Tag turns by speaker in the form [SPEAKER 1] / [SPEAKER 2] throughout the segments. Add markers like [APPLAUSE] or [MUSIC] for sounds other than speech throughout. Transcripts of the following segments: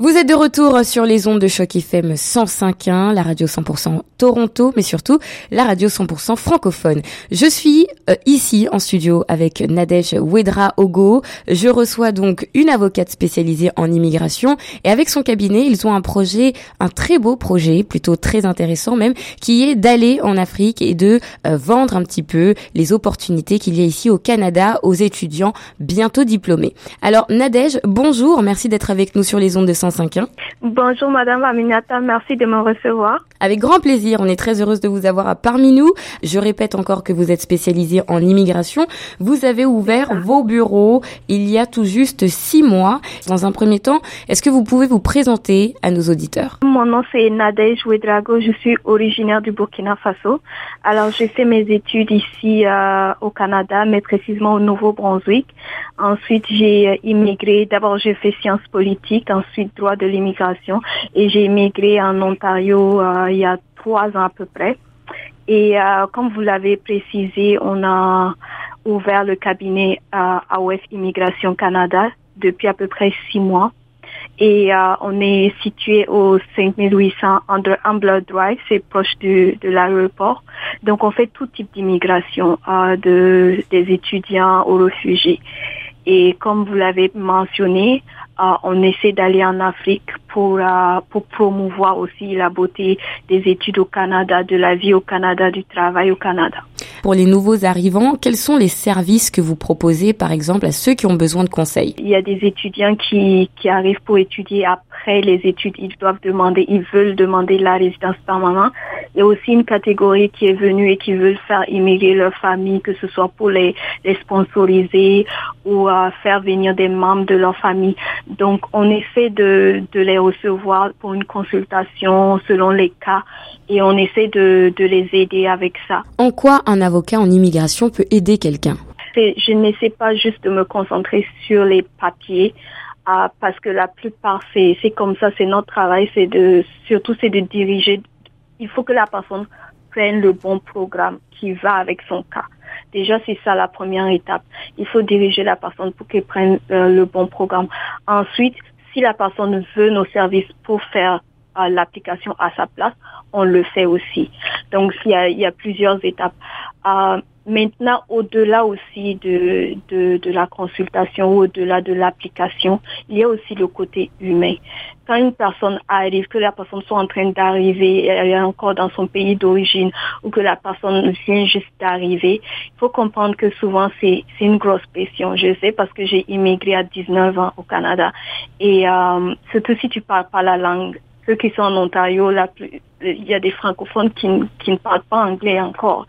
[SPEAKER 1] Vous êtes de retour sur les ondes de choc FM 105.1, la radio 100% Toronto, mais surtout la radio 100% francophone. Je suis euh, ici en studio avec Nadège Wedra Ogo. Je reçois donc une avocate spécialisée en immigration et avec son cabinet, ils ont un projet, un très beau projet, plutôt très intéressant même, qui est d'aller en Afrique et de euh, vendre un petit peu les opportunités qu'il y a ici au Canada aux étudiants bientôt diplômés. Alors Nadège, bonjour, merci d'être avec nous sur les ondes de 105
[SPEAKER 2] Bonjour Madame Aminata, merci de me recevoir.
[SPEAKER 1] Avec grand plaisir, on est très heureuse de vous avoir parmi nous. Je répète encore que vous êtes spécialisée en immigration. Vous avez ouvert vos bureaux il y a tout juste six mois. Dans un premier temps, est-ce que vous pouvez vous présenter à nos auditeurs?
[SPEAKER 2] Mon nom c'est Nadège Ouedrago, je suis originaire du Burkina Faso. Alors j'ai fait mes études ici euh, au Canada, mais précisément au Nouveau-Brunswick. Ensuite j'ai euh, immigré, d'abord j'ai fait sciences politiques, ensuite droit de l'immigration et j'ai immigré en Ontario euh, il y a trois ans à peu près. Et euh, comme vous l'avez précisé, on a ouvert le cabinet à euh, AOF Immigration Canada depuis à peu près six mois. Et on est situé au 5800 Under Ambler Drive, c'est proche de l'aéroport. Donc on fait tout type d'immigration, de, des étudiants aux réfugiés. Et comme vous l'avez mentionné, euh, on essaie d'aller en Afrique pour, euh, pour promouvoir aussi la beauté des études au Canada, de la vie au Canada, du travail au Canada.
[SPEAKER 1] Pour les nouveaux arrivants, quels sont les services que vous proposez, par exemple, à ceux qui ont besoin de conseils?
[SPEAKER 2] Il y a des étudiants qui, qui arrivent pour étudier après les études. Ils doivent demander, ils veulent demander la résidence permanente. Il y a aussi une catégorie qui est venue et qui veut faire immigrer leur famille, que ce soit pour les, les sponsoriser ou euh, faire venir des membres de leur famille. Donc, on essaie de, de les recevoir pour une consultation selon les cas et on essaie de, de les aider avec ça.
[SPEAKER 1] En quoi un avocat en immigration peut aider quelqu'un?
[SPEAKER 2] Je n'essaie pas juste de me concentrer sur les papiers. Euh, parce que la plupart c'est c'est comme ça c'est notre travail c'est de surtout c'est de diriger il faut que la personne prenne le bon programme qui va avec son cas Déjà, c'est ça la première étape. Il faut diriger la personne pour qu'elle prenne euh, le bon programme. Ensuite, si la personne veut nos services pour faire euh, l'application à sa place, on le fait aussi. Donc, il y a, plusieurs étapes. Euh, Maintenant, au-delà aussi de, de, de, la consultation, au-delà de l'application, il y a aussi le côté humain. Quand une personne arrive, que la personne soit en train d'arriver, elle est encore dans son pays d'origine, ou que la personne vient juste d'arriver, il faut comprendre que souvent c'est une grosse pression. Je sais parce que j'ai immigré à 19 ans au Canada. Et euh, surtout si tu parles pas la langue, ceux qui sont en Ontario, il y a des francophones qui, qui ne parlent pas anglais encore.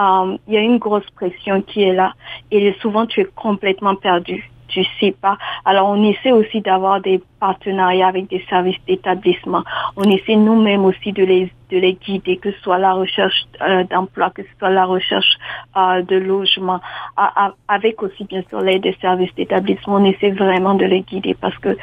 [SPEAKER 2] Euh, il y a une grosse pression qui est là et souvent tu es complètement perdu. Tu sais pas. Alors on essaie aussi d'avoir des partenariats avec des services d'établissement. On essaie nous-mêmes aussi de les de les guider, que ce soit la recherche euh, d'emploi, que ce soit la recherche euh, de logement, avec aussi bien sûr l'aide des services d'établissement. On essaie vraiment de les guider parce que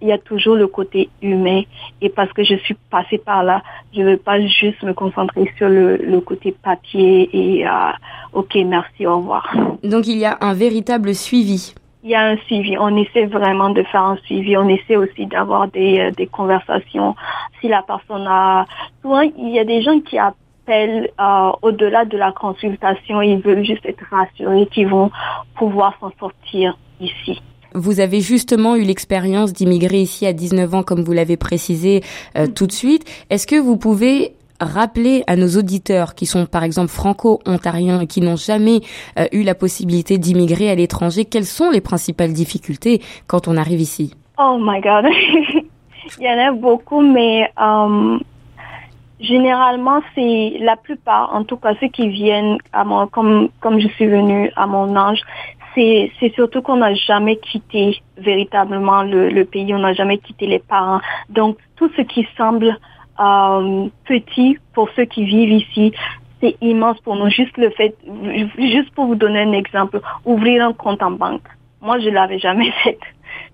[SPEAKER 2] il y a toujours le côté humain et parce que je suis passée par là, je ne veux pas juste me concentrer sur le, le côté papier et euh, ok merci au revoir.
[SPEAKER 1] Donc il y a un véritable suivi.
[SPEAKER 2] Il y a un suivi. On essaie vraiment de faire un suivi. On essaie aussi d'avoir des, euh, des conversations. Si la personne a, souvent il y a des gens qui appellent euh, au-delà de la consultation, ils veulent juste être rassurés qu'ils vont pouvoir s'en sortir ici.
[SPEAKER 1] Vous avez justement eu l'expérience d'immigrer ici à 19 ans, comme vous l'avez précisé euh, tout de suite. Est-ce que vous pouvez rappeler à nos auditeurs qui sont par exemple franco-ontariens et qui n'ont jamais euh, eu la possibilité d'immigrer à l'étranger, quelles sont les principales difficultés quand on arrive ici?
[SPEAKER 2] Oh my God, [LAUGHS] il y en a beaucoup, mais um, généralement c'est la plupart, en tout cas ceux qui viennent à moi, comme comme je suis venue à mon âge, c'est surtout qu'on n'a jamais quitté véritablement le, pays, on n'a jamais quitté les parents. Donc tout ce qui semble euh, petit pour ceux qui vivent ici, c'est immense pour nous. Juste le fait, juste pour vous donner un exemple, ouvrir un compte en banque. Moi, je l'avais jamais [LAUGHS] fait.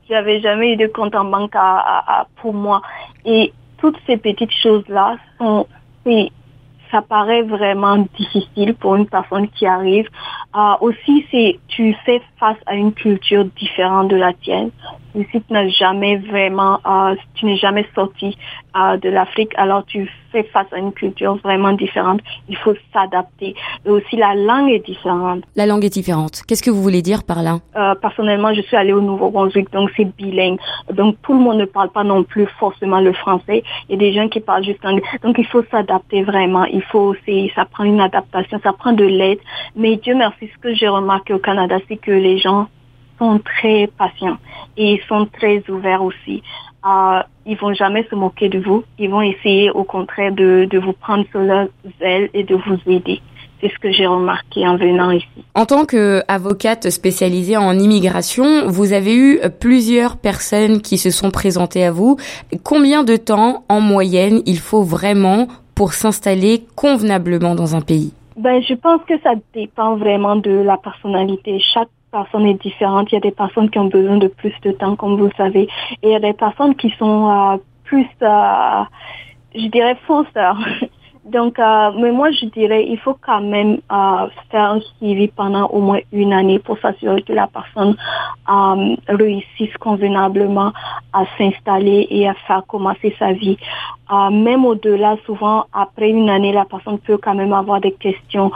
[SPEAKER 2] J'avais jamais eu de compte en banque à, pour moi. Et toutes ces petites choses-là sont, ça paraît vraiment difficile pour une personne qui arrive. Euh, aussi, c'est tu fais face à une culture différente de la tienne. si tu n'as jamais vraiment, euh, tu n'es jamais sorti euh, de l'Afrique, alors tu fais face à une culture vraiment différente. Il faut s'adapter. Et aussi, la langue est différente.
[SPEAKER 1] La langue est différente. Qu'est-ce que vous voulez dire par là?
[SPEAKER 2] Euh, Personnellement, je suis allée au Nouveau-Brunswick, donc c'est bilingue. Donc tout le monde ne parle pas non plus forcément le français. Il y a des gens qui parlent juste anglais. Donc il faut s'adapter vraiment. Il faut aussi, ça prend une adaptation, ça prend de l'aide. Mais Dieu merci, ce que j'ai remarqué au Canada, c'est que les gens sont très patients et ils sont très ouverts aussi. Euh, ils vont jamais se moquer de vous. Ils vont essayer au contraire de, de vous prendre sur leurs ailes et de vous aider. C'est ce que j'ai remarqué en venant ici.
[SPEAKER 1] En tant qu'avocate spécialisée en immigration, vous avez eu plusieurs personnes qui se sont présentées à vous. Combien de temps en moyenne il faut vraiment pour s'installer convenablement dans un pays?
[SPEAKER 2] Ben, je pense que ça dépend vraiment de la personnalité. Chaque personne est différente. Il y a des personnes qui ont besoin de plus de temps, comme vous le savez. Et il y a des personnes qui sont euh, plus, euh, je dirais, fonceurs. [LAUGHS] Donc, euh, mais moi, je dirais, il faut quand même euh, faire un suivi pendant au moins une année pour s'assurer que la personne euh, réussisse convenablement à s'installer et à faire commencer sa vie. Euh, même au-delà, souvent, après une année, la personne peut quand même avoir des questions.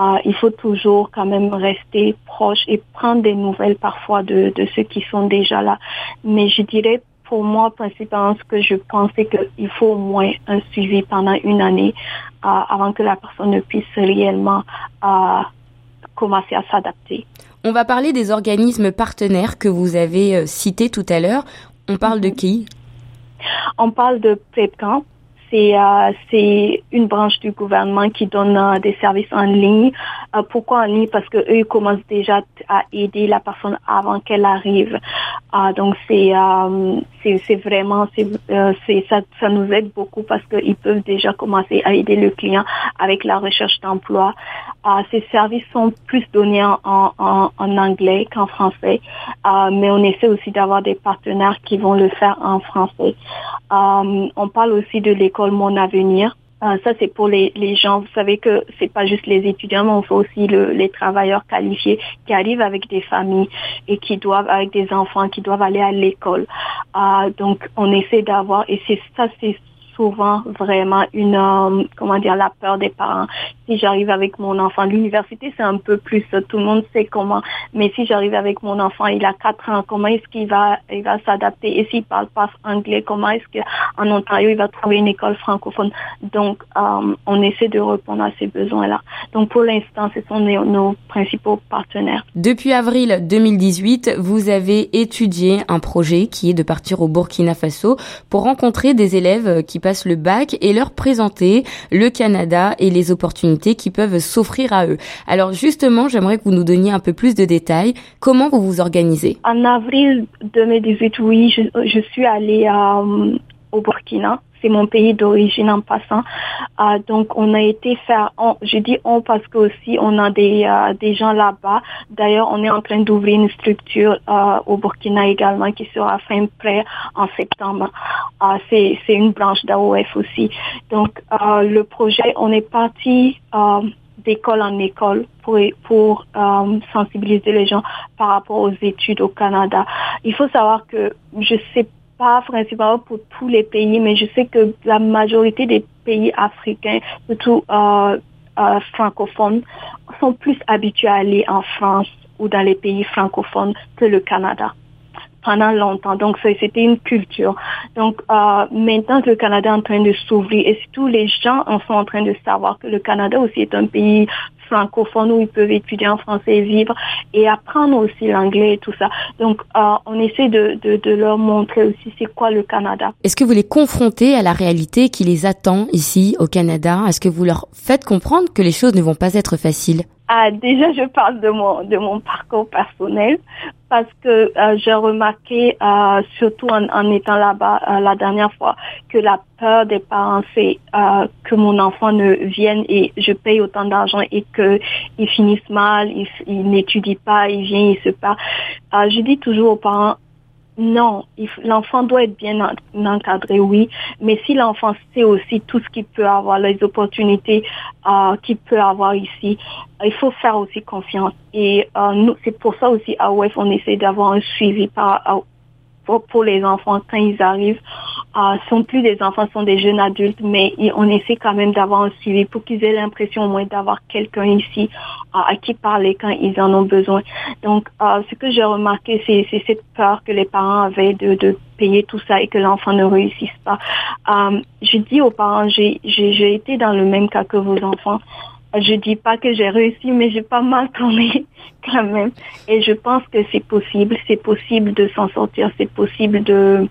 [SPEAKER 2] Euh, il faut toujours quand même rester proche et prendre des nouvelles parfois de, de ceux qui sont déjà là. Mais je dirais pour moi, principalement, ce que je pense, c'est qu'il faut au moins un suivi pendant une année euh, avant que la personne ne puisse réellement euh, commencer à s'adapter.
[SPEAKER 1] On va parler des organismes partenaires que vous avez euh, cités tout à l'heure. On parle de qui?
[SPEAKER 2] On parle de PrepCamp, c'est euh, c'est une branche du gouvernement qui donne euh, des services en ligne. Euh, pourquoi en ligne? Parce que eux commencent déjà à aider la personne avant qu'elle arrive. donc c'est c'est vraiment c'est ça ça nous aide beaucoup parce qu'ils peuvent déjà commencer à aider le client avec la recherche d'emploi. ces services sont plus donnés en, en, en anglais qu'en français, mais on essaie aussi d'avoir des partenaires qui vont le faire en français. on parle aussi de l'école mon Avenir. Euh, ça, c'est pour les, les gens. Vous savez que c'est pas juste les étudiants, mais on fait aussi le, les travailleurs qualifiés qui arrivent avec des familles et qui doivent, avec des enfants, qui doivent aller à l'école. Euh, donc, on essaie d'avoir, et c'est ça, c'est souvent vraiment une, euh, comment dire, la peur des parents. Si j'arrive avec mon enfant, l'université c'est un peu plus, tout le monde sait comment, mais si j'arrive avec mon enfant, il a 4 ans, comment est-ce qu'il va, il va s'adapter? Et s'il parle pas anglais, comment est-ce qu'en Ontario il va trouver une école francophone? Donc, euh, on essaie de répondre à ces besoins-là. Donc, pour l'instant, ce sont nos, principaux partenaires.
[SPEAKER 1] Depuis avril 2018, vous avez étudié un projet qui est de partir au Burkina Faso pour rencontrer des élèves qui le bac et leur présenter le Canada et les opportunités qui peuvent s'offrir à eux. Alors justement, j'aimerais que vous nous donniez un peu plus de détails. Comment vous vous organisez?
[SPEAKER 2] En avril 2018, oui, je, je suis allée euh, au Burkina c'est mon pays d'origine en passant. Euh, donc on a été faire, je dis on parce que aussi on a des, euh, des gens là-bas. D'ailleurs, on est en train d'ouvrir une structure euh, au Burkina également qui sera fin prêt en septembre. c'est, c'est une branche d'AOF aussi. Donc le projet, on est parti d'école en école pour, pour sensibiliser les gens par rapport aux études au Canada. Il faut savoir que je sais pas principalement pour tous les pays, mais je sais que la majorité des pays africains, surtout euh, euh, francophones, sont plus habitués à aller en France ou dans les pays francophones que le Canada pendant longtemps. Donc, c'était une culture. Donc, euh, maintenant que le Canada est en train de s'ouvrir et surtout les gens en sont en train de savoir que le Canada aussi est un pays francophones où ils peuvent étudier en français vivre et apprendre aussi l'anglais et tout ça. Donc, euh, on essaie de, de, de, leur montrer aussi c'est quoi le Canada.
[SPEAKER 1] Est-ce que vous les confrontez à la réalité qui les attend ici au Canada? Est-ce que vous leur faites comprendre que les choses ne vont pas être faciles?
[SPEAKER 2] Ah, déjà, je parle de mon de mon parcours personnel parce que euh, j'ai remarqué, euh, surtout en, en étant là-bas euh, la dernière fois, que la peur des parents, c'est que mon enfant ne vienne et je paye autant d'argent et que il finisse mal, il, il n'étudie pas, il vient, il se part. je dis toujours aux parents, non, l'enfant doit être bien encadré, oui, mais si l'enfant sait aussi tout ce qu'il peut avoir, les opportunités euh, qu'il peut avoir ici, il faut faire aussi confiance. Et euh, nous, c'est pour ça aussi à OEF, on essaie d'avoir un suivi pour, les enfants quand ils arrivent. Euh, sont plus des enfants, sont des jeunes adultes, mais on essaie quand même d'avoir un suivi pour qu'ils aient l'impression au moins d'avoir quelqu'un ici euh, à qui parler quand ils en ont besoin. Donc, euh, ce que j'ai remarqué, c'est cette peur que les parents avaient de, de payer tout ça et que l'enfant ne réussisse pas. Je dis aux parents, j'ai été dans le même cas que vos enfants. Je dis pas que j'ai réussi, mais j'ai pas mal tourné [LAUGHS] quand même. Et je pense que c'est possible. C'est possible de s'en sortir. C'est possible de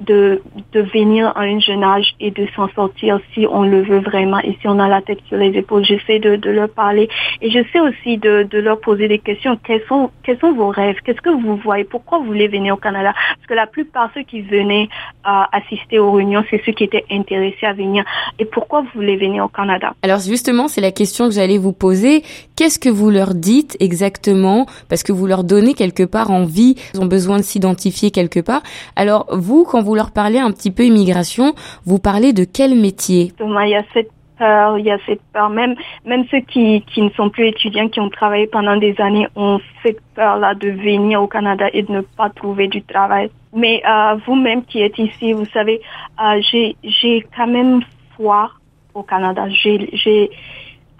[SPEAKER 2] de, de venir à un jeune âge et de s'en sortir si on le veut vraiment et si on a la tête sur les épaules. J'essaie de, de leur parler et je sais aussi de, de leur poser des questions. Quels sont, quels sont vos rêves? Qu'est-ce que vous voyez? Pourquoi vous voulez venir au Canada? Parce que la plupart ceux qui venaient euh, assister aux réunions, c'est ceux qui étaient intéressés à venir. Et pourquoi vous voulez venir au Canada?
[SPEAKER 1] Alors justement, c'est la question que j'allais vous poser. Qu'est-ce que vous leur dites exactement? Parce que vous leur donnez quelque part envie, ils ont besoin de s'identifier quelque part. Alors vous, quand vous leur parlez un petit peu immigration, vous parlez de quel métier?
[SPEAKER 2] Il y a cette peur, il y a cette peur. Même, même ceux qui, qui ne sont plus étudiants, qui ont travaillé pendant des années, ont cette peur-là de venir au Canada et de ne pas trouver du travail. Mais euh, vous-même qui êtes ici, vous savez, euh, j'ai quand même foi au Canada. J'ai, j'ai,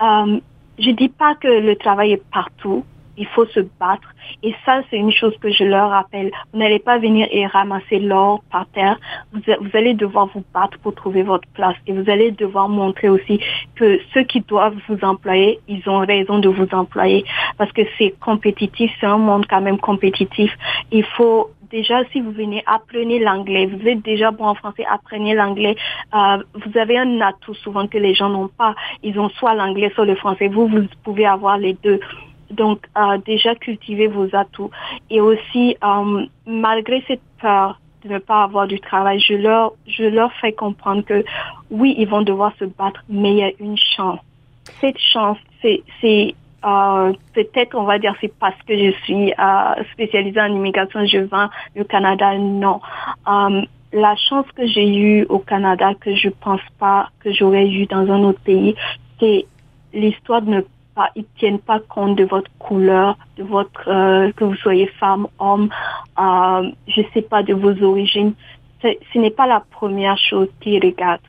[SPEAKER 2] euh, je dis pas que le travail est partout, il faut se battre. Et ça, c'est une chose que je leur rappelle. Vous n'allez pas venir et ramasser l'or par terre. Vous, allez devoir vous battre pour trouver votre place. Et vous allez devoir montrer aussi que ceux qui doivent vous employer, ils ont raison de vous employer. Parce que c'est compétitif, c'est un monde quand même compétitif. Il faut déjà, si vous venez, apprenez l'anglais. Vous êtes déjà bon en français, apprenez l'anglais. Euh, vous avez un atout souvent que les gens n'ont pas. Ils ont soit l'anglais, soit le français. Vous, vous pouvez avoir les deux. Donc, euh, déjà cultiver vos atouts. Et aussi, euh, malgré cette peur de ne pas avoir du travail, je leur, je leur fais comprendre que oui, ils vont devoir se battre, mais il y a une chance. Cette chance, c'est, c'est euh, peut-être, on va dire, c'est parce que je suis euh, spécialisée en immigration, je vends le Canada. Non. Euh, la chance que j'ai eue au Canada, que je pense pas que j'aurais eu dans un autre pays, c'est l'histoire de ne pas, ils tiennent pas compte de votre couleur, de votre euh, que vous soyez femme, homme, euh, je sais pas de vos origines. Ce n'est pas la première chose qu'ils regardent.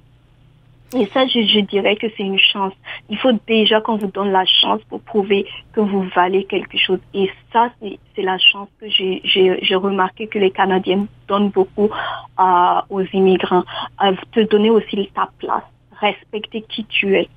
[SPEAKER 2] Et ça, je, dirais que c'est une chance. Il faut déjà qu'on vous donne la chance pour prouver que vous valez quelque chose. Et ça, c'est la chance que j'ai remarqué que les Canadiens donnent beaucoup euh, aux immigrants. Euh, te donner aussi ta place, respecter qui tu es.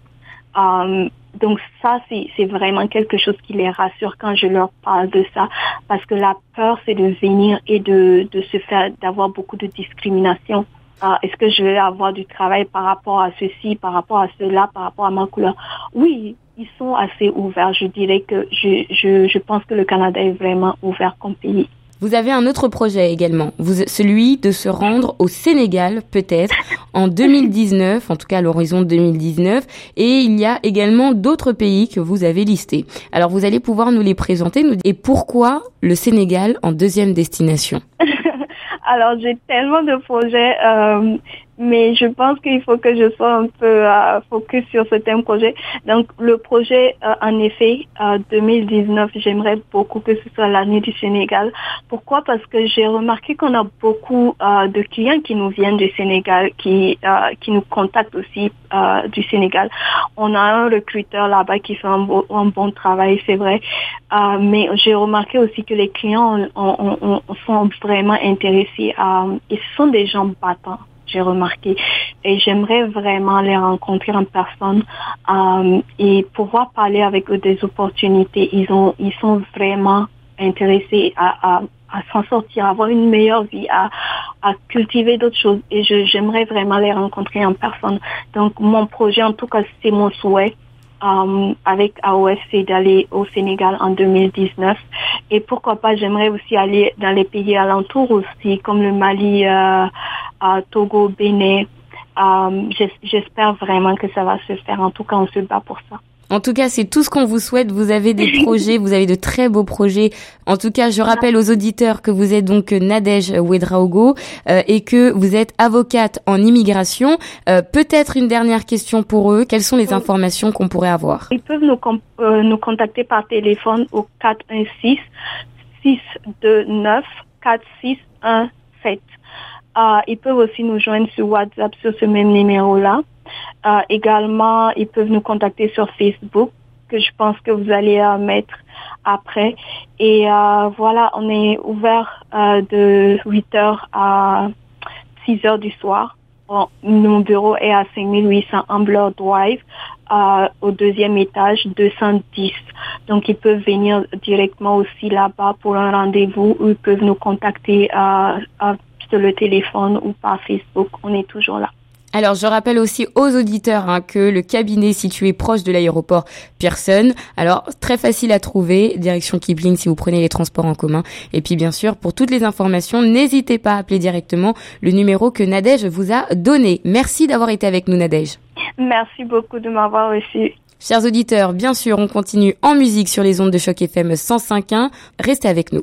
[SPEAKER 2] Euh, donc ça, c'est vraiment quelque chose qui les rassure quand je leur parle de ça, parce que la peur, c'est de venir et de, de se faire, d'avoir beaucoup de discrimination. Ah, Est-ce que je vais avoir du travail par rapport à ceci, par rapport à cela, par rapport à ma couleur? Oui, ils sont assez ouverts. Je dirais que je, je, je pense que le Canada est vraiment ouvert comme pays.
[SPEAKER 1] Vous avez un autre projet également, vous, celui de se rendre au Sénégal peut-être en 2019, en tout cas à l'horizon 2019, et il y a également d'autres pays que vous avez listés. Alors vous allez pouvoir nous les présenter nous, et pourquoi le Sénégal en deuxième destination? [LAUGHS]
[SPEAKER 2] Alors j'ai tellement de projets. Euh, mais je pense qu'il faut que je sois un peu euh, focus sur certains projets. Donc le projet, euh, en effet, 2019, euh, j'aimerais beaucoup que ce soit l'année du Sénégal. Pourquoi? Parce que j'ai remarqué qu'on a beaucoup de clients qui nous viennent du Sénégal, qui qui nous contactent aussi du Sénégal. On a un recruteur là-bas qui fait un, un bon travail, c'est vrai. mais j'ai remarqué aussi que les clients sont vraiment intéressés. Ce sont des gens battants j'ai remarqué. Et j'aimerais vraiment les rencontrer en personne euh, et pouvoir parler avec eux des opportunités. Ils ont, ils sont vraiment intéressés à, à, à s'en sortir, à avoir une meilleure vie, à, à cultiver d'autres choses. Et j'aimerais vraiment les rencontrer en personne. Donc mon projet, en tout cas, c'est mon souhait. Euh, avec AOF, c'est d'aller au Sénégal en 2019. Et pourquoi pas, j'aimerais aussi aller dans les pays alentours aussi, comme le Mali, euh, Togo, Bénin. Euh, J'espère vraiment que ça va se faire. En tout cas, on se bat pour ça.
[SPEAKER 1] En tout cas, c'est tout ce qu'on vous souhaite. Vous avez des [LAUGHS] projets, vous avez de très beaux projets. En tout cas, je rappelle aux auditeurs que vous êtes donc Nadège Ouedraogo euh, et que vous êtes avocate en immigration. Euh, peut-être une dernière question pour eux. Quelles sont les informations qu'on pourrait avoir?
[SPEAKER 2] Ils peuvent nous, euh, nous contacter par téléphone au 416 629 4617. Ils peuvent aussi nous joindre sur WhatsApp sur ce même numéro-là. Euh, également, ils peuvent nous contacter sur Facebook, que je pense que vous allez euh, mettre après. Et euh, voilà, on est ouvert de 8h à 6h du soir. Bon, mon bureau est à 5800 Ambler Drive, au deuxième étage, 210. Donc, ils peuvent venir directement aussi là-bas pour un rendez-vous ou ils peuvent nous contacter le téléphone ou par Facebook. On est toujours là.
[SPEAKER 1] Alors je rappelle aussi aux auditeurs hein, que le cabinet est situé proche de l'aéroport Pearson. Alors très facile à trouver, direction Kipling si vous prenez les transports en commun. Et puis bien sûr, pour toutes les informations, n'hésitez pas à appeler directement le numéro que Nadège vous a donné. Merci d'avoir été avec nous Nadège.
[SPEAKER 2] Merci beaucoup de m'avoir reçu.
[SPEAKER 1] Chers auditeurs, bien sûr, on continue en musique sur les ondes de choc FM 105.1. Restez avec nous.